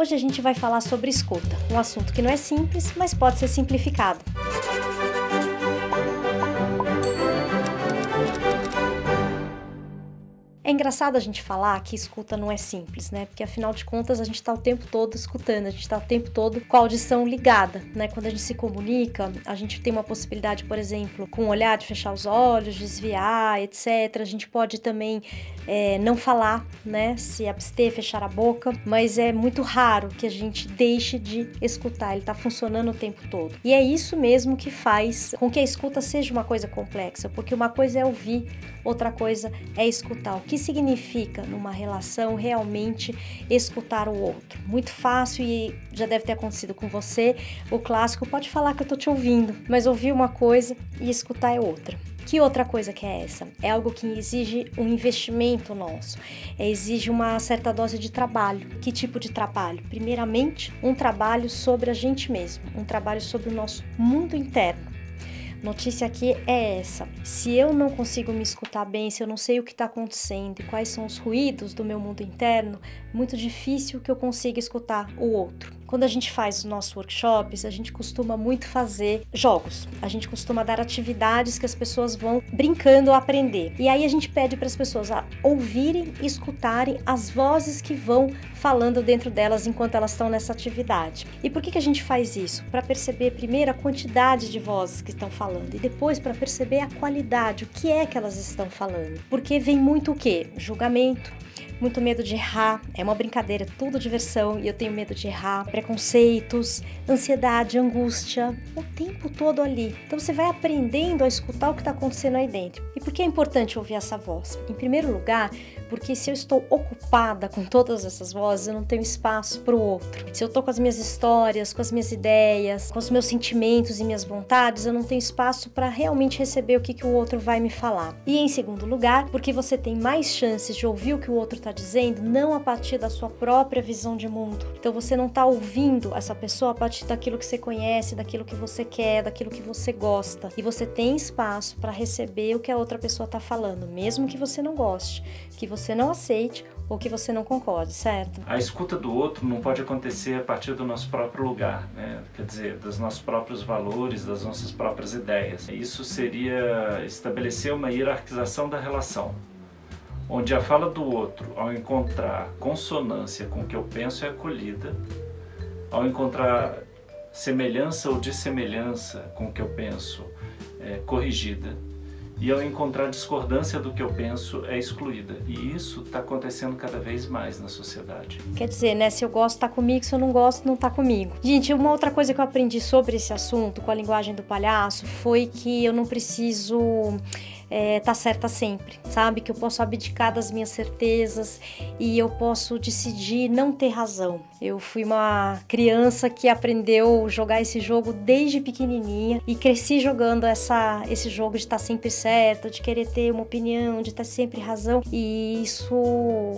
Hoje a gente vai falar sobre escuta, um assunto que não é simples, mas pode ser simplificado. É engraçado a gente falar que escuta não é simples, né? Porque afinal de contas a gente está o tempo todo escutando, a gente está o tempo todo com a audição ligada, né? Quando a gente se comunica, a gente tem uma possibilidade, por exemplo, com o olhar de fechar os olhos, desviar, etc. A gente pode também é, não falar, né? Se abster, fechar a boca, mas é muito raro que a gente deixe de escutar, ele está funcionando o tempo todo. E é isso mesmo que faz com que a escuta seja uma coisa complexa, porque uma coisa é ouvir, outra coisa é escutar. O que significa numa relação realmente escutar o outro? Muito fácil e já deve ter acontecido com você. O clássico pode falar que eu tô te ouvindo, mas ouvir uma coisa e escutar é outra. Que outra coisa que é essa? É algo que exige um investimento nosso, é, exige uma certa dose de trabalho. Que tipo de trabalho? Primeiramente, um trabalho sobre a gente mesmo, um trabalho sobre o nosso mundo interno. Notícia aqui é essa: se eu não consigo me escutar bem, se eu não sei o que está acontecendo e quais são os ruídos do meu mundo interno, muito difícil que eu consiga escutar o outro. Quando a gente faz os nossos workshops, a gente costuma muito fazer jogos. A gente costuma dar atividades que as pessoas vão brincando a aprender. E aí a gente pede para as pessoas a ouvirem e escutarem as vozes que vão falando dentro delas enquanto elas estão nessa atividade. E por que, que a gente faz isso? Para perceber primeiro a quantidade de vozes que estão falando e depois para perceber a qualidade, o que é que elas estão falando. Porque vem muito o quê? Julgamento, muito medo de errar, é uma brincadeira, tudo diversão e eu tenho medo de errar, preconceitos, ansiedade, angústia, o tempo todo ali. Então você vai aprendendo a escutar o que está acontecendo aí dentro. E por que é importante ouvir essa voz? Em primeiro lugar, porque se eu estou ocupada com todas essas vozes, eu não tenho espaço para o outro. Se eu estou com as minhas histórias, com as minhas ideias, com os meus sentimentos e minhas vontades, eu não tenho espaço para realmente receber o que, que o outro vai me falar. E em segundo lugar, porque você tem mais chances de ouvir o que o outro está dizendo, não a partir da sua própria visão de mundo. Então você não está ouvindo essa pessoa a partir daquilo que você conhece, daquilo que você quer, daquilo que você gosta. E você tem espaço para receber o que a outra pessoa está falando, mesmo que você não goste, que você não aceite ou que você não concorde, certo? A escuta do outro não pode acontecer a partir do nosso próprio lugar, né? quer dizer, dos nossos próprios valores, das nossas próprias ideias. Isso seria estabelecer uma hierarquização da relação onde a fala do outro, ao encontrar consonância com o que eu penso, é acolhida, ao encontrar semelhança ou dissemelhança com o que eu penso, é corrigida, e ao encontrar discordância do que eu penso, é excluída. E isso está acontecendo cada vez mais na sociedade. Quer dizer, né? Se eu gosto, tá comigo, se eu não gosto, não tá comigo. Gente, uma outra coisa que eu aprendi sobre esse assunto com a linguagem do palhaço foi que eu não preciso é, tá certa sempre, sabe? Que eu posso abdicar das minhas certezas e eu posso decidir não ter razão. Eu fui uma criança que aprendeu jogar esse jogo desde pequenininha e cresci jogando essa, esse jogo de estar tá sempre certa, de querer ter uma opinião, de ter sempre razão. E isso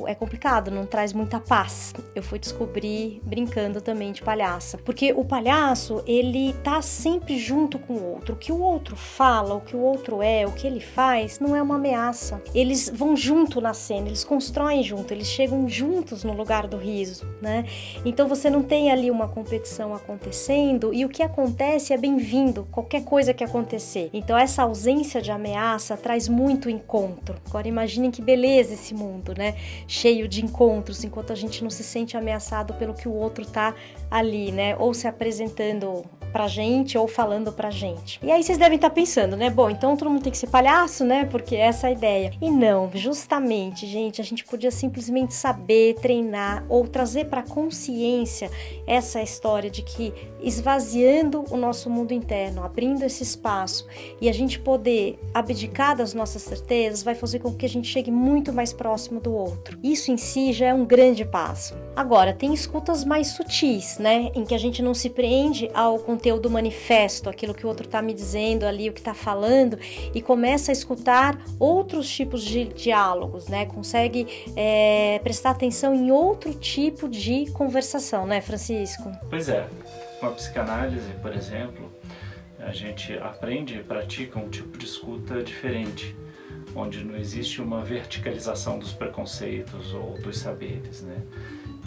é complicado, não traz muita paz. Eu fui descobrir brincando também de palhaça, porque o palhaço ele tá sempre junto com o outro. O que o outro fala, o que o outro é, o que ele faz, não é uma ameaça. Eles vão junto na cena, eles constroem junto, eles chegam juntos no lugar do riso, né? Então você não tem ali uma competição acontecendo e o que acontece é bem-vindo, qualquer coisa que acontecer. Então essa ausência de ameaça traz muito encontro. Agora imaginem que beleza esse mundo, né? Cheio de encontros, enquanto a gente não se sente ameaçado pelo que o outro tá ali, né? Ou se apresentando pra gente ou falando pra gente. E aí vocês devem estar tá pensando, né? Bom, então todo mundo tem que ser palhaço, né? Porque essa é a ideia. E não, justamente, gente, a gente podia simplesmente saber, treinar ou trazer para consciência essa história de que esvaziando o nosso mundo interno, abrindo esse espaço e a gente poder abdicar das nossas certezas vai fazer com que a gente chegue muito mais próximo do outro. Isso em si já é um grande passo. Agora, tem escutas mais sutis, né? Em que a gente não se prende ao conteúdo manifesto, aquilo que o outro está me dizendo ali, o que está falando, e começa a escutar outros tipos de diálogos, né? Consegue é, prestar atenção em outro tipo de conversação, né, Francisco? Pois é. Com a psicanálise, por exemplo, a gente aprende e pratica um tipo de escuta diferente, onde não existe uma verticalização dos preconceitos ou dos saberes, né?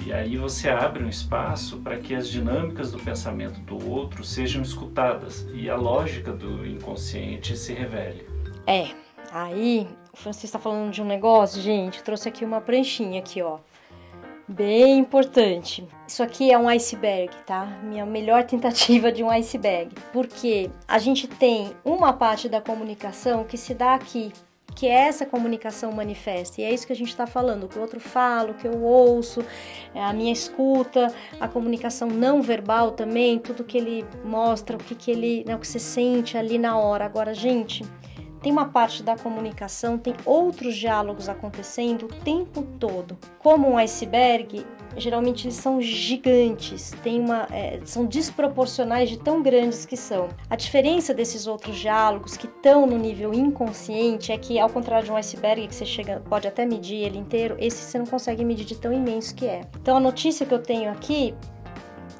E aí você abre um espaço para que as dinâmicas do pensamento do outro sejam escutadas e a lógica do inconsciente se revele. É, aí o Francisco está falando de um negócio, gente, trouxe aqui uma pranchinha aqui, ó. Bem importante. Isso aqui é um iceberg, tá? Minha melhor tentativa de um iceberg. Porque a gente tem uma parte da comunicação que se dá aqui, que é essa comunicação manifesta. E é isso que a gente está falando, o que o outro fala, o que eu ouço, é a minha escuta, a comunicação não verbal também, tudo que ele mostra, o que, que ele, né, o que você sente ali na hora. Agora, gente, tem uma parte da comunicação, tem outros diálogos acontecendo o tempo todo. Como um iceberg, geralmente eles são gigantes, tem uma, é, são desproporcionais de tão grandes que são. A diferença desses outros diálogos que estão no nível inconsciente é que, ao contrário de um iceberg que você chega, pode até medir ele inteiro, esse você não consegue medir de tão imenso que é. Então a notícia que eu tenho aqui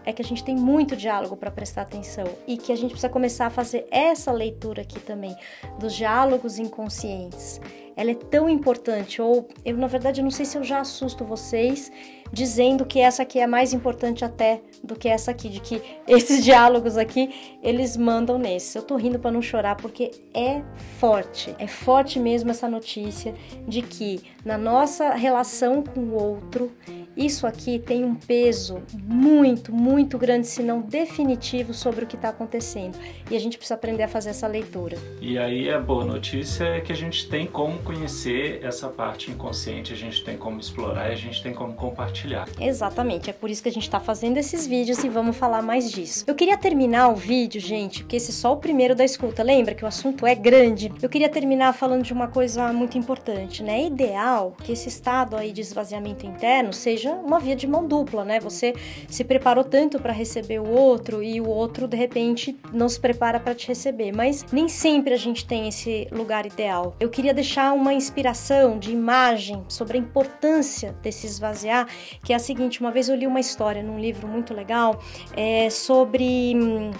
é que a gente tem muito diálogo para prestar atenção e que a gente precisa começar a fazer essa leitura aqui também dos diálogos inconscientes. Ela é tão importante, ou eu na verdade não sei se eu já assusto vocês dizendo que essa aqui é mais importante até do que essa aqui, de que esses diálogos aqui eles mandam nesse. Eu tô rindo para não chorar porque é forte, é forte mesmo essa notícia de que na nossa relação com o outro isso aqui tem um peso muito, muito grande, se não definitivo, sobre o que está acontecendo. E a gente precisa aprender a fazer essa leitura. E aí a boa notícia é que a gente tem como conhecer essa parte inconsciente, a gente tem como explorar e a gente tem como compartilhar. Exatamente, é por isso que a gente está fazendo esses vídeos e vamos falar mais disso. Eu queria terminar o vídeo, gente, porque esse é só o primeiro da escuta. Lembra que o assunto é grande? Eu queria terminar falando de uma coisa muito importante, né? É ideal que esse estado aí de esvaziamento interno seja seja uma via de mão dupla, né? Você se preparou tanto para receber o outro e o outro de repente não se prepara para te receber, mas nem sempre a gente tem esse lugar ideal. Eu queria deixar uma inspiração de imagem sobre a importância desse esvaziar, que é a seguinte: uma vez eu li uma história num livro muito legal é, sobre hum,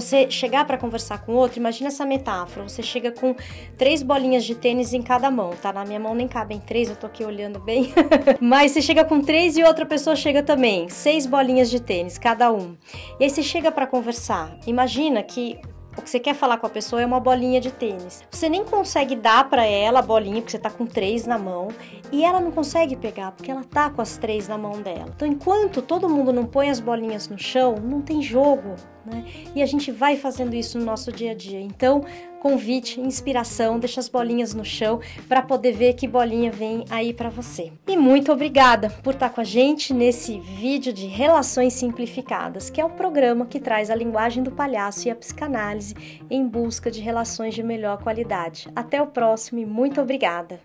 você chegar para conversar com outro, imagina essa metáfora. Você chega com três bolinhas de tênis em cada mão, tá? Na minha mão nem cabem três, eu tô aqui olhando bem. Mas você chega com três e outra pessoa chega também, seis bolinhas de tênis cada um. E aí você chega para conversar. Imagina que o que você quer falar com a pessoa é uma bolinha de tênis. Você nem consegue dar para ela a bolinha porque você tá com três na mão e ela não consegue pegar porque ela tá com as três na mão dela. Então, enquanto todo mundo não põe as bolinhas no chão, não tem jogo. Né? E a gente vai fazendo isso no nosso dia a dia. Então, convite, inspiração, deixa as bolinhas no chão para poder ver que bolinha vem aí para você. E muito obrigada por estar com a gente nesse vídeo de Relações Simplificadas, que é o programa que traz a linguagem do palhaço e a psicanálise em busca de relações de melhor qualidade. Até o próximo e muito obrigada.